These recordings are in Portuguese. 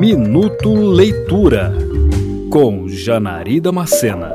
Minuto Leitura com Janari Macena.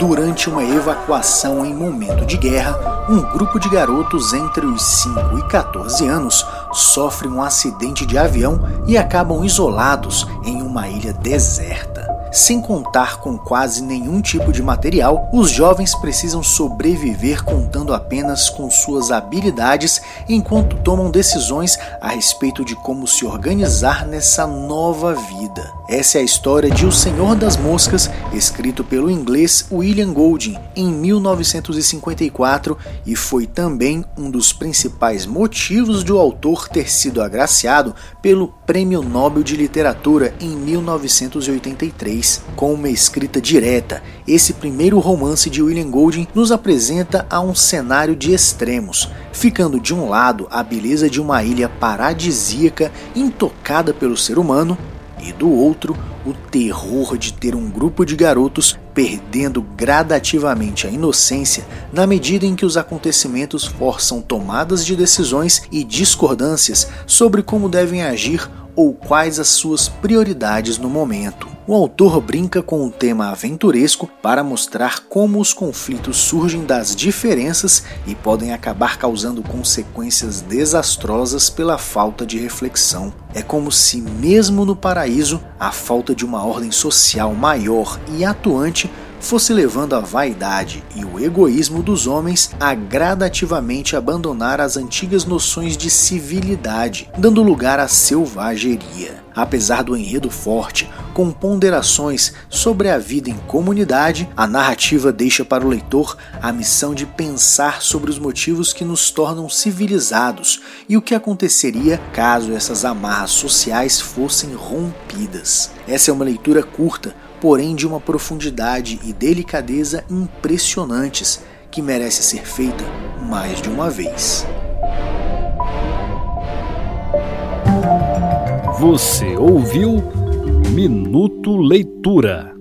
Durante uma evacuação em momento de guerra, um grupo de garotos entre os 5 e 14 anos sofre um acidente de avião e acabam isolados em uma ilha deserta. Sem contar com quase nenhum tipo de material, os jovens precisam sobreviver contando apenas com suas habilidades enquanto tomam decisões a respeito de como se organizar nessa nova vida. Essa é a história de O Senhor das Moscas, escrito pelo inglês William Golding em 1954 e foi também um dos principais motivos do autor ter sido agraciado pelo Prêmio Nobel de Literatura em 1983. Com uma escrita direta, esse primeiro romance de William Golding nos apresenta a um cenário de extremos, ficando de um lado a beleza de uma ilha paradisíaca intocada pelo ser humano, e do outro o terror de ter um grupo de garotos perdendo gradativamente a inocência na medida em que os acontecimentos forçam tomadas de decisões e discordâncias sobre como devem agir ou quais as suas prioridades no momento. O autor brinca com o tema aventuresco para mostrar como os conflitos surgem das diferenças e podem acabar causando consequências desastrosas pela falta de reflexão. É como se, mesmo no paraíso, a falta de uma ordem social maior e atuante fosse levando a vaidade e o egoísmo dos homens a gradativamente abandonar as antigas noções de civilidade, dando lugar à selvageria. Apesar do enredo forte, com ponderações sobre a vida em comunidade, a narrativa deixa para o leitor a missão de pensar sobre os motivos que nos tornam civilizados e o que aconteceria caso essas amarras sociais fossem rompidas. Essa é uma leitura curta, porém de uma profundidade e delicadeza impressionantes que merece ser feita mais de uma vez. Você ouviu Minuto Leitura.